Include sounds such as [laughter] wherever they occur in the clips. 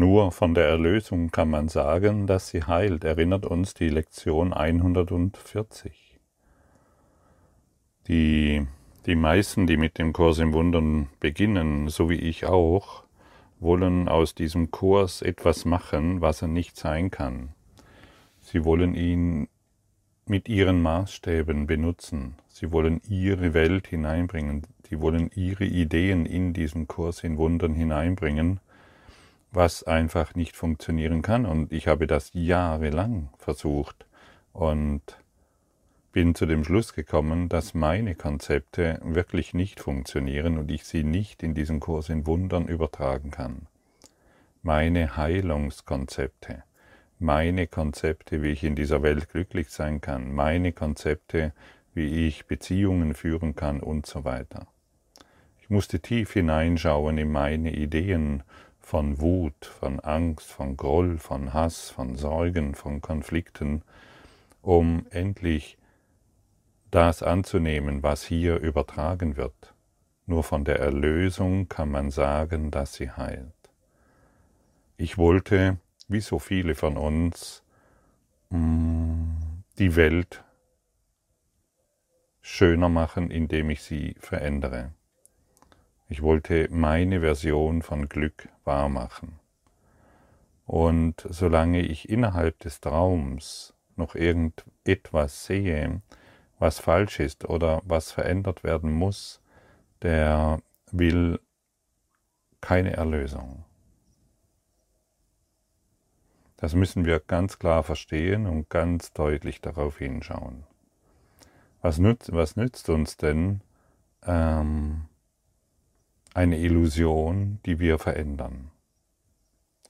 Nur von der Erlösung kann man sagen, dass sie heilt, erinnert uns die Lektion 140. Die, die meisten, die mit dem Kurs im Wundern beginnen, so wie ich auch, wollen aus diesem Kurs etwas machen, was er nicht sein kann. Sie wollen ihn mit ihren Maßstäben benutzen. Sie wollen ihre Welt hineinbringen. Sie wollen ihre Ideen in diesen Kurs in Wundern hineinbringen, was einfach nicht funktionieren kann. Und ich habe das jahrelang versucht und bin zu dem Schluss gekommen, dass meine Konzepte wirklich nicht funktionieren und ich sie nicht in diesen Kurs in Wundern übertragen kann. Meine Heilungskonzepte, meine Konzepte, wie ich in dieser Welt glücklich sein kann, meine Konzepte, wie ich Beziehungen führen kann und so weiter. Ich musste tief hineinschauen in meine Ideen von Wut, von Angst, von Groll, von Hass, von Sorgen, von Konflikten, um endlich das anzunehmen, was hier übertragen wird. Nur von der Erlösung kann man sagen, dass sie heilt. Ich wollte, wie so viele von uns, mm, die Welt schöner machen, indem ich sie verändere. Ich wollte meine Version von Glück wahrmachen. Und solange ich innerhalb des Traums noch irgendetwas sehe, was falsch ist oder was verändert werden muss, der will keine Erlösung. Das müssen wir ganz klar verstehen und ganz deutlich darauf hinschauen. Was nützt, was nützt uns denn ähm, eine Illusion, die wir verändern?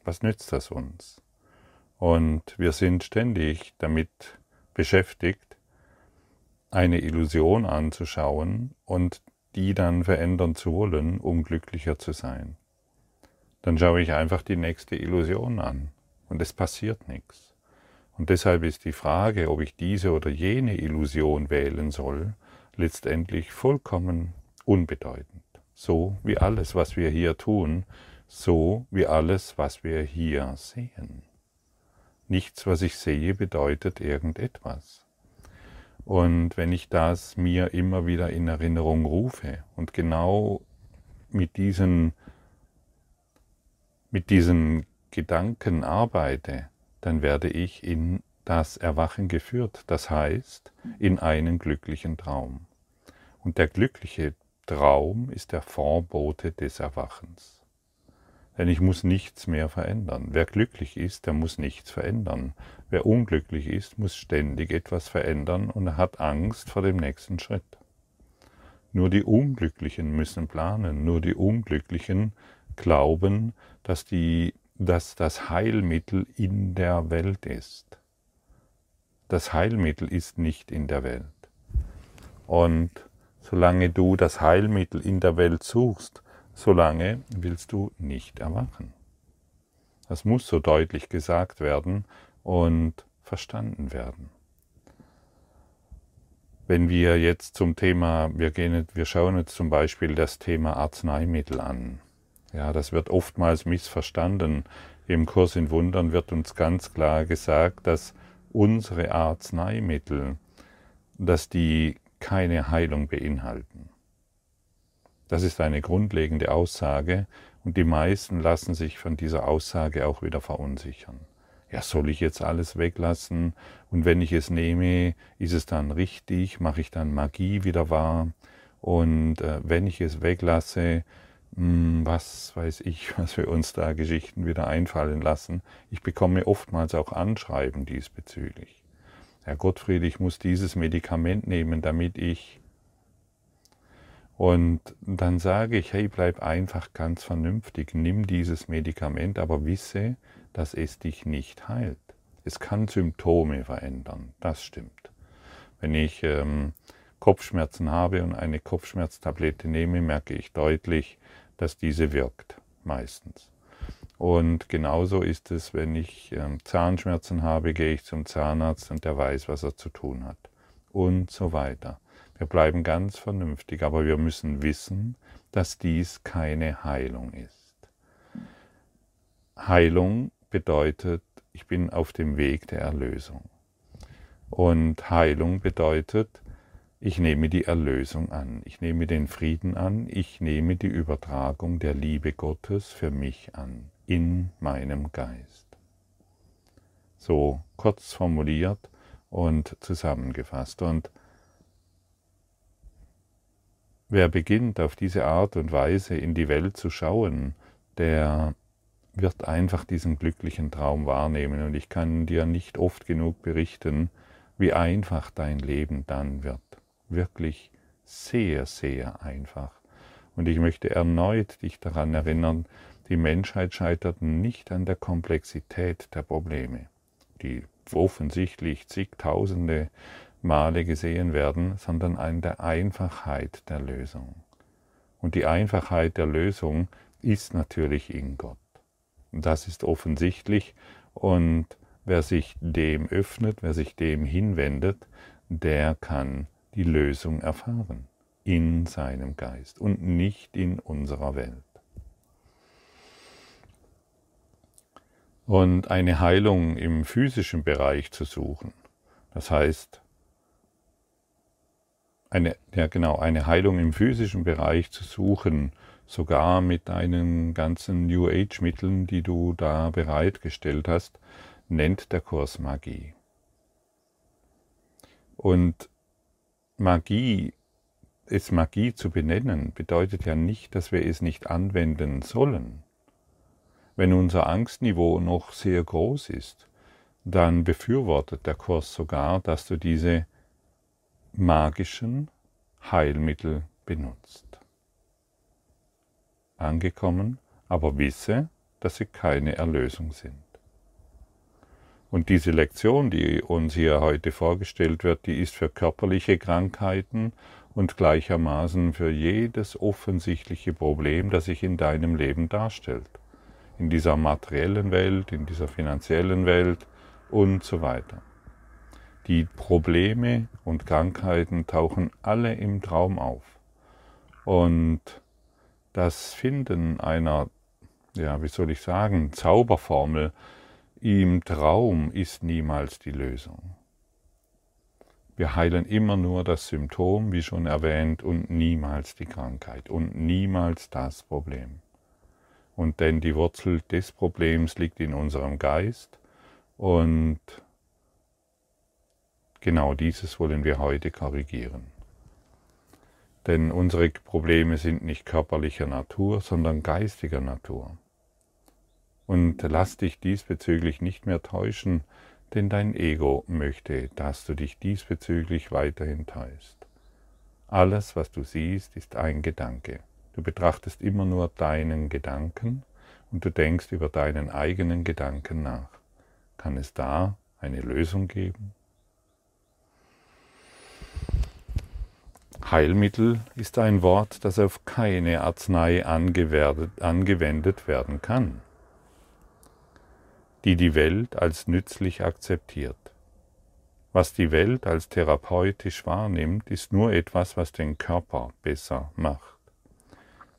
Was nützt das uns? Und wir sind ständig damit beschäftigt, eine Illusion anzuschauen und die dann verändern zu wollen, um glücklicher zu sein. Dann schaue ich einfach die nächste Illusion an und es passiert nichts. Und deshalb ist die Frage, ob ich diese oder jene Illusion wählen soll, letztendlich vollkommen unbedeutend. So wie alles, was wir hier tun, so wie alles, was wir hier sehen. Nichts, was ich sehe, bedeutet irgendetwas. Und wenn ich das mir immer wieder in Erinnerung rufe und genau mit diesen, mit diesen Gedanken arbeite, dann werde ich in das Erwachen geführt, das heißt in einen glücklichen Traum. Und der glückliche Traum ist der Vorbote des Erwachens. Denn ich muss nichts mehr verändern. Wer glücklich ist, der muss nichts verändern. Wer unglücklich ist, muss ständig etwas verändern und hat Angst vor dem nächsten Schritt. Nur die Unglücklichen müssen planen, nur die Unglücklichen glauben, dass, die, dass das Heilmittel in der Welt ist. Das Heilmittel ist nicht in der Welt. Und solange du das Heilmittel in der Welt suchst, solange willst du nicht erwachen. Das muss so deutlich gesagt werden und verstanden werden. Wenn wir jetzt zum Thema, wir, gehen, wir schauen jetzt zum Beispiel das Thema Arzneimittel an. Ja, das wird oftmals missverstanden. Im Kurs in Wundern wird uns ganz klar gesagt, dass unsere Arzneimittel, dass die keine Heilung beinhalten. Das ist eine grundlegende Aussage und die meisten lassen sich von dieser Aussage auch wieder verunsichern. Ja, soll ich jetzt alles weglassen und wenn ich es nehme, ist es dann richtig, mache ich dann Magie wieder wahr und äh, wenn ich es weglasse, mh, hm, was weiß ich, [laughs] was wir uns da Geschichten wieder einfallen lassen. Ich bekomme oftmals auch Anschreiben diesbezüglich. Herr Gottfried, ich muss dieses Medikament nehmen, damit ich und dann sage ich, hey, bleib einfach ganz vernünftig, nimm dieses Medikament, aber wisse, dass es dich nicht heilt. Es kann Symptome verändern, das stimmt. Wenn ich ähm, Kopfschmerzen habe und eine Kopfschmerztablette nehme, merke ich deutlich, dass diese wirkt, meistens. Und genauso ist es, wenn ich ähm, Zahnschmerzen habe, gehe ich zum Zahnarzt und der weiß, was er zu tun hat. Und so weiter. Wir bleiben ganz vernünftig, aber wir müssen wissen, dass dies keine Heilung ist. Heilung bedeutet, ich bin auf dem Weg der Erlösung. Und Heilung bedeutet, ich nehme die Erlösung an, ich nehme den Frieden an, ich nehme die Übertragung der Liebe Gottes für mich an, in meinem Geist. So kurz formuliert und zusammengefasst. Und wer beginnt auf diese Art und Weise in die Welt zu schauen, der wird einfach diesen glücklichen Traum wahrnehmen. Und ich kann dir nicht oft genug berichten, wie einfach dein Leben dann wird. Wirklich sehr, sehr einfach. Und ich möchte erneut dich daran erinnern, die Menschheit scheitert nicht an der Komplexität der Probleme, die offensichtlich zigtausende Male gesehen werden, sondern an der Einfachheit der Lösung. Und die Einfachheit der Lösung ist natürlich in Gott. Das ist offensichtlich und wer sich dem öffnet, wer sich dem hinwendet, der kann die Lösung erfahren in seinem Geist und nicht in unserer Welt. Und eine Heilung im physischen Bereich zu suchen, das heißt, eine, ja genau, eine Heilung im physischen Bereich zu suchen, sogar mit deinen ganzen New Age Mitteln, die du da bereitgestellt hast, nennt der Kurs Magie. Und Magie, es Magie zu benennen, bedeutet ja nicht, dass wir es nicht anwenden sollen. Wenn unser Angstniveau noch sehr groß ist, dann befürwortet der Kurs sogar, dass du diese magischen Heilmittel benutzt. Angekommen, aber wisse, dass sie keine Erlösung sind. Und diese Lektion, die uns hier heute vorgestellt wird, die ist für körperliche Krankheiten und gleichermaßen für jedes offensichtliche Problem, das sich in deinem Leben darstellt. In dieser materiellen Welt, in dieser finanziellen Welt und so weiter. Die Probleme und Krankheiten tauchen alle im Traum auf. Und das Finden einer, ja, wie soll ich sagen, Zauberformel, im Traum ist niemals die Lösung. Wir heilen immer nur das Symptom, wie schon erwähnt, und niemals die Krankheit und niemals das Problem. Und denn die Wurzel des Problems liegt in unserem Geist und genau dieses wollen wir heute korrigieren. Denn unsere Probleme sind nicht körperlicher Natur, sondern geistiger Natur. Und lass dich diesbezüglich nicht mehr täuschen, denn dein Ego möchte, dass du dich diesbezüglich weiterhin täuscht. Alles, was du siehst, ist ein Gedanke. Du betrachtest immer nur deinen Gedanken und du denkst über deinen eigenen Gedanken nach. Kann es da eine Lösung geben? Heilmittel ist ein Wort, das auf keine Arznei angewendet werden kann die die Welt als nützlich akzeptiert. Was die Welt als therapeutisch wahrnimmt, ist nur etwas, was den Körper besser macht.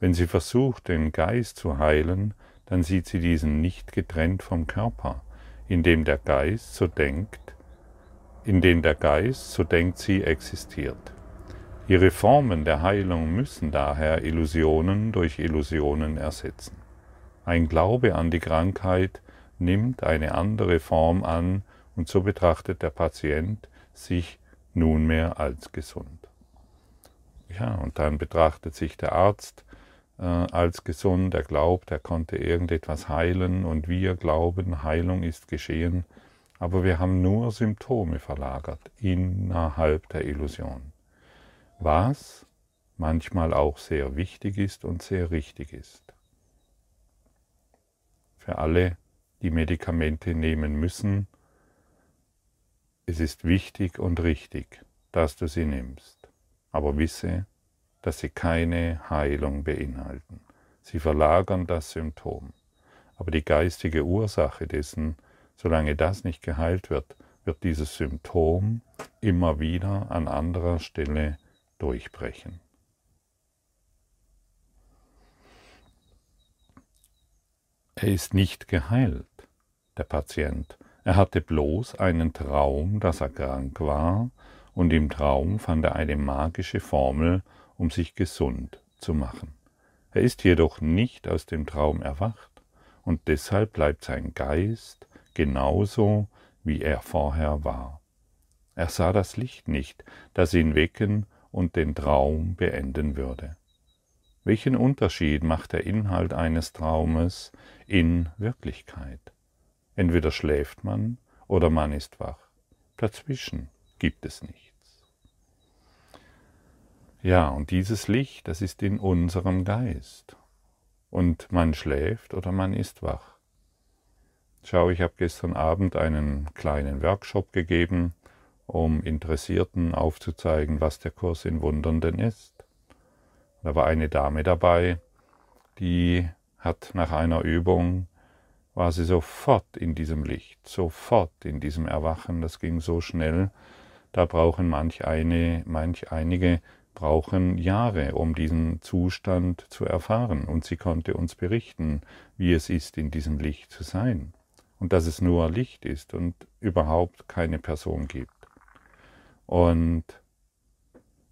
Wenn sie versucht, den Geist zu heilen, dann sieht sie diesen nicht getrennt vom Körper, indem der Geist so denkt, in den der Geist, so denkt sie, existiert. Ihre Formen der Heilung müssen daher Illusionen durch Illusionen ersetzen. Ein Glaube an die Krankheit nimmt eine andere Form an und so betrachtet der Patient sich nunmehr als gesund. Ja, und dann betrachtet sich der Arzt äh, als gesund, er glaubt, er konnte irgendetwas heilen und wir glauben, Heilung ist geschehen, aber wir haben nur Symptome verlagert innerhalb der Illusion. Was manchmal auch sehr wichtig ist und sehr richtig ist. Für alle, die Medikamente nehmen müssen. Es ist wichtig und richtig, dass du sie nimmst, aber wisse, dass sie keine Heilung beinhalten. Sie verlagern das Symptom. Aber die geistige Ursache dessen, solange das nicht geheilt wird, wird dieses Symptom immer wieder an anderer Stelle durchbrechen. Er ist nicht geheilt, der Patient. Er hatte bloß einen Traum, dass er krank war, und im Traum fand er eine magische Formel, um sich gesund zu machen. Er ist jedoch nicht aus dem Traum erwacht, und deshalb bleibt sein Geist genauso, wie er vorher war. Er sah das Licht nicht, das ihn wecken und den Traum beenden würde. Welchen Unterschied macht der Inhalt eines Traumes in Wirklichkeit? Entweder schläft man oder man ist wach. Dazwischen gibt es nichts. Ja, und dieses Licht, das ist in unserem Geist. Und man schläft oder man ist wach. Schau, ich habe gestern Abend einen kleinen Workshop gegeben, um Interessierten aufzuzeigen, was der Kurs in Wundern denn ist. Da war eine Dame dabei, die hat nach einer Übung war sie sofort in diesem Licht, sofort in diesem Erwachen, das ging so schnell, da brauchen manch eine, manch einige brauchen Jahre, um diesen Zustand zu erfahren. Und sie konnte uns berichten, wie es ist, in diesem Licht zu sein. Und dass es nur Licht ist und überhaupt keine Person gibt. Und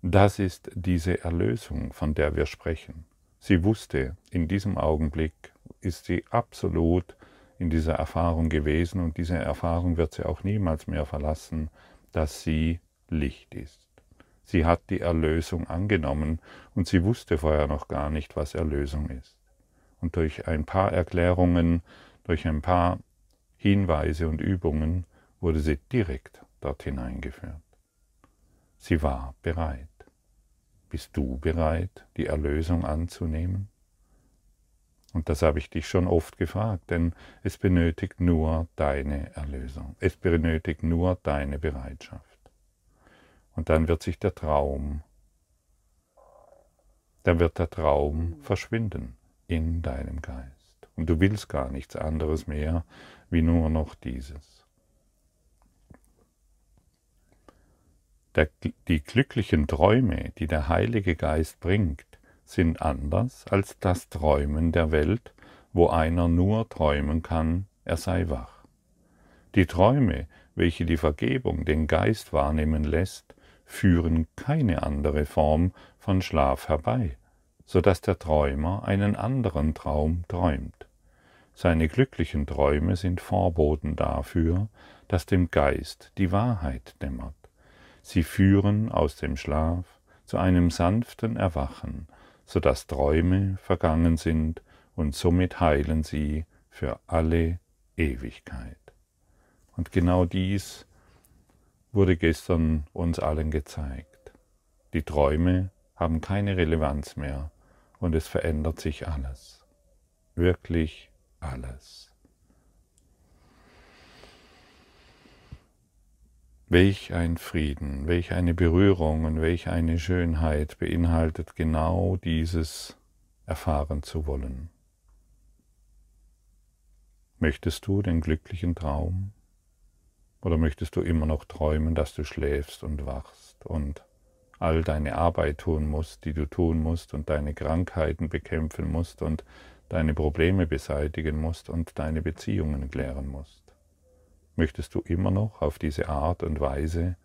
das ist diese Erlösung, von der wir sprechen. Sie wusste, in diesem Augenblick ist sie absolut in dieser Erfahrung gewesen und diese Erfahrung wird sie auch niemals mehr verlassen, dass sie Licht ist. Sie hat die Erlösung angenommen und sie wusste vorher noch gar nicht, was Erlösung ist. Und durch ein paar Erklärungen, durch ein paar Hinweise und Übungen wurde sie direkt dort hineingeführt. Sie war bereit. Bist du bereit, die Erlösung anzunehmen? Und das habe ich dich schon oft gefragt, denn es benötigt nur deine Erlösung. Es benötigt nur deine Bereitschaft. Und dann wird sich der Traum, dann wird der Traum verschwinden in deinem Geist. Und du willst gar nichts anderes mehr, wie nur noch dieses. Der, die glücklichen Träume, die der Heilige Geist bringt, sind anders als das Träumen der Welt, wo einer nur träumen kann, er sei wach. Die Träume, welche die Vergebung den Geist wahrnehmen lässt, führen keine andere Form von Schlaf herbei, so dass der Träumer einen anderen Traum träumt. Seine glücklichen Träume sind Vorboten dafür, dass dem Geist die Wahrheit dämmert. Sie führen aus dem Schlaf zu einem sanften Erwachen, so dass Träume vergangen sind und somit heilen sie für alle Ewigkeit. Und genau dies wurde gestern uns allen gezeigt. Die Träume haben keine Relevanz mehr und es verändert sich alles. Wirklich alles. Welch ein Frieden, welch eine Berührung und welch eine Schönheit beinhaltet genau dieses erfahren zu wollen. Möchtest du den glücklichen Traum? Oder möchtest du immer noch träumen, dass du schläfst und wachst und all deine Arbeit tun musst, die du tun musst und deine Krankheiten bekämpfen musst und deine Probleme beseitigen musst und deine Beziehungen klären musst? Möchtest du immer noch auf diese Art und Weise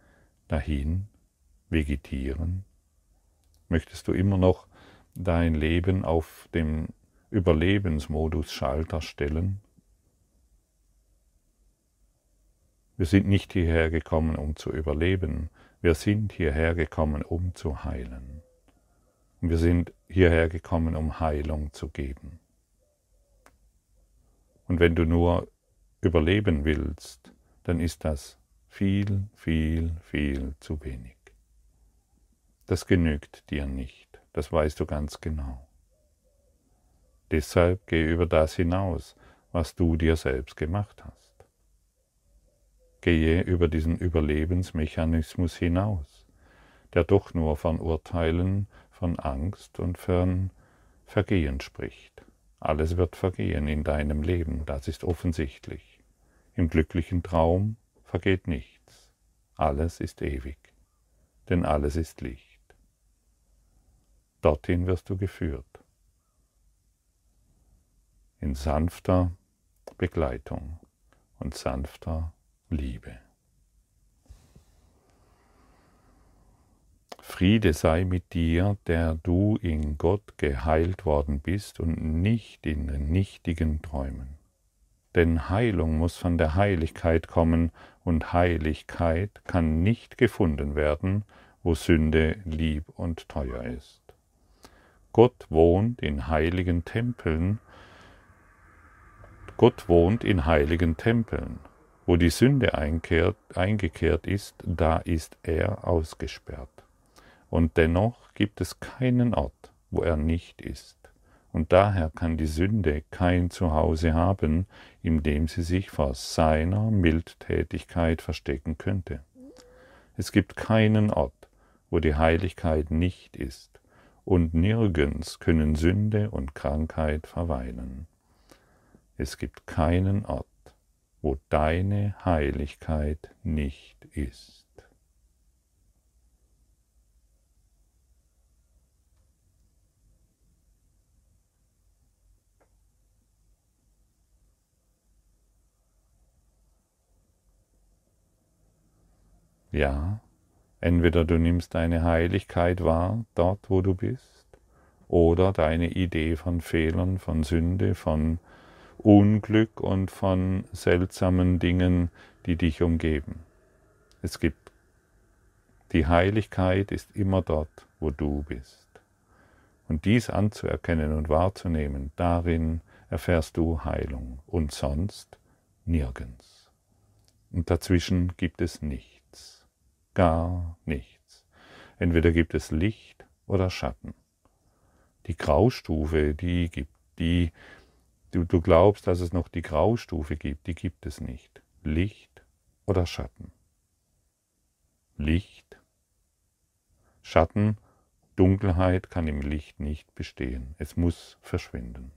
dahin vegetieren? Möchtest du immer noch dein Leben auf dem Überlebensmodus Schalter stellen? Wir sind nicht hierher gekommen, um zu überleben, wir sind hierher gekommen, um zu heilen. Und wir sind hierher gekommen, um Heilung zu geben. Und wenn du nur überleben willst, dann ist das viel, viel, viel zu wenig. Das genügt dir nicht, das weißt du ganz genau. Deshalb geh über das hinaus, was du dir selbst gemacht hast. Gehe über diesen Überlebensmechanismus hinaus, der doch nur von Urteilen, von Angst und von Vergehen spricht. Alles wird vergehen in deinem Leben, das ist offensichtlich. Im glücklichen Traum vergeht nichts, alles ist ewig, denn alles ist Licht. Dorthin wirst du geführt. in sanfter Begleitung und sanfter Liebe. Friede sei mit dir, der du in Gott geheilt worden bist und nicht in nichtigen Träumen. Denn Heilung muss von der Heiligkeit kommen und Heiligkeit kann nicht gefunden werden, wo Sünde lieb und teuer ist. Gott wohnt in heiligen Tempeln, Gott wohnt in heiligen Tempeln. Wo die Sünde einkehrt, eingekehrt ist, da ist er ausgesperrt. Und dennoch gibt es keinen Ort, wo er nicht ist. Und daher kann die Sünde kein Zuhause haben, in dem sie sich vor seiner Mildtätigkeit verstecken könnte. Es gibt keinen Ort, wo die Heiligkeit nicht ist, und nirgends können Sünde und Krankheit verweilen. Es gibt keinen Ort, wo deine Heiligkeit nicht ist. Ja, entweder du nimmst deine Heiligkeit wahr, dort wo du bist, oder deine Idee von Fehlern, von Sünde, von Unglück und von seltsamen Dingen, die dich umgeben. Es gibt die Heiligkeit ist immer dort, wo du bist. Und dies anzuerkennen und wahrzunehmen, darin erfährst du Heilung und sonst nirgends. Und dazwischen gibt es nichts gar nichts. Entweder gibt es Licht oder Schatten. Die Graustufe, die gibt, die du, du glaubst, dass es noch die Graustufe gibt, die gibt es nicht. Licht oder Schatten. Licht, Schatten, Dunkelheit kann im Licht nicht bestehen. Es muss verschwinden.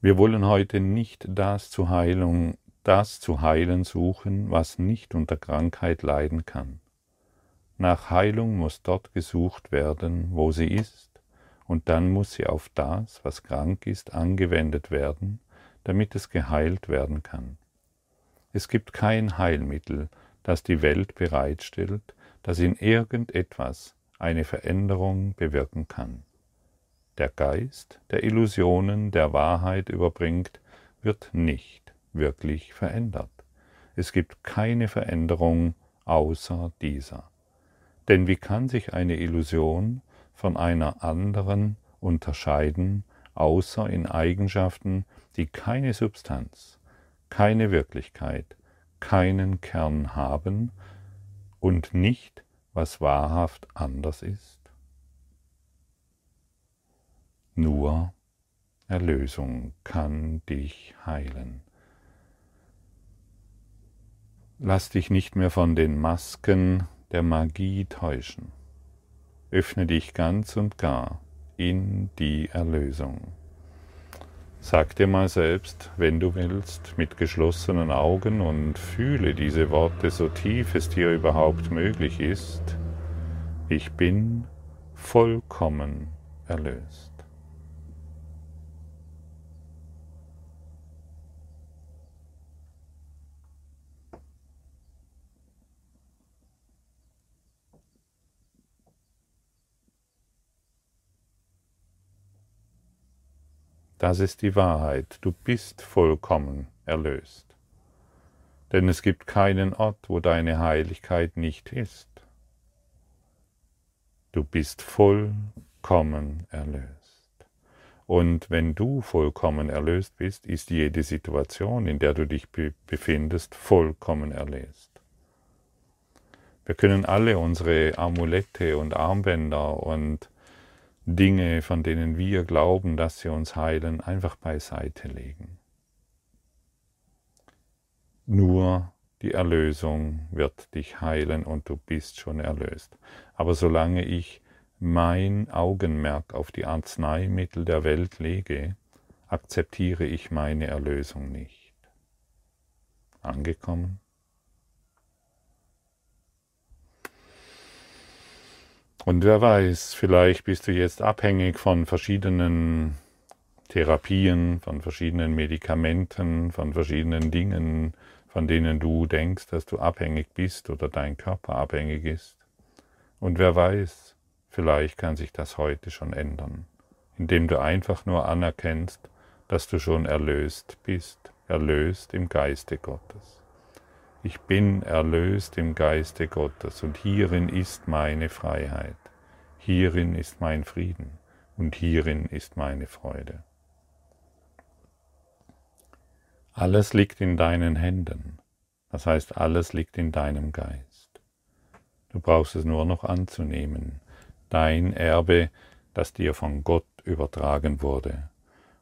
Wir wollen heute nicht das zur Heilung das zu heilen suchen, was nicht unter Krankheit leiden kann. Nach Heilung muss dort gesucht werden, wo sie ist, und dann muss sie auf das, was krank ist, angewendet werden, damit es geheilt werden kann. Es gibt kein Heilmittel, das die Welt bereitstellt, das in irgendetwas eine Veränderung bewirken kann. Der Geist, der Illusionen der Wahrheit überbringt, wird nicht wirklich verändert. Es gibt keine Veränderung außer dieser. Denn wie kann sich eine Illusion von einer anderen unterscheiden, außer in Eigenschaften, die keine Substanz, keine Wirklichkeit, keinen Kern haben und nicht, was wahrhaft anders ist? Nur Erlösung kann dich heilen. Lass dich nicht mehr von den Masken der Magie täuschen. Öffne dich ganz und gar in die Erlösung. Sag dir mal selbst, wenn du willst, mit geschlossenen Augen und fühle diese Worte so tief es dir überhaupt möglich ist, ich bin vollkommen erlöst. Das ist die Wahrheit. Du bist vollkommen erlöst. Denn es gibt keinen Ort, wo deine Heiligkeit nicht ist. Du bist vollkommen erlöst. Und wenn du vollkommen erlöst bist, ist jede Situation, in der du dich befindest, vollkommen erlöst. Wir können alle unsere Amulette und Armbänder und Dinge, von denen wir glauben, dass sie uns heilen, einfach beiseite legen. Nur die Erlösung wird dich heilen und du bist schon erlöst. Aber solange ich mein Augenmerk auf die Arzneimittel der Welt lege, akzeptiere ich meine Erlösung nicht. Angekommen? Und wer weiß, vielleicht bist du jetzt abhängig von verschiedenen Therapien, von verschiedenen Medikamenten, von verschiedenen Dingen, von denen du denkst, dass du abhängig bist oder dein Körper abhängig ist. Und wer weiß, vielleicht kann sich das heute schon ändern, indem du einfach nur anerkennst, dass du schon erlöst bist, erlöst im Geiste Gottes. Ich bin erlöst im Geiste Gottes und hierin ist meine Freiheit, hierin ist mein Frieden und hierin ist meine Freude. Alles liegt in deinen Händen, das heißt alles liegt in deinem Geist. Du brauchst es nur noch anzunehmen, dein Erbe, das dir von Gott übertragen wurde.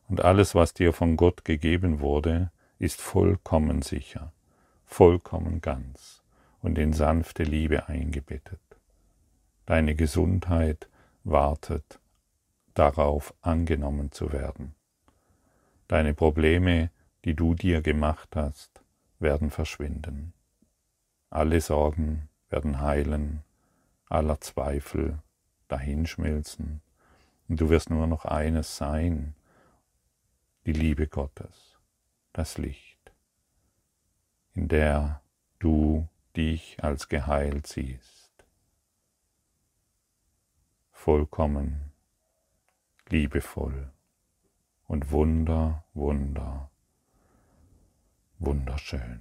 Und alles, was dir von Gott gegeben wurde, ist vollkommen sicher vollkommen ganz und in sanfte Liebe eingebettet. Deine Gesundheit wartet darauf, angenommen zu werden. Deine Probleme, die du dir gemacht hast, werden verschwinden. Alle Sorgen werden heilen, aller Zweifel dahinschmilzen, und du wirst nur noch eines sein, die Liebe Gottes, das Licht in der du dich als geheilt siehst. Vollkommen, liebevoll und wunder, wunder, wunderschön.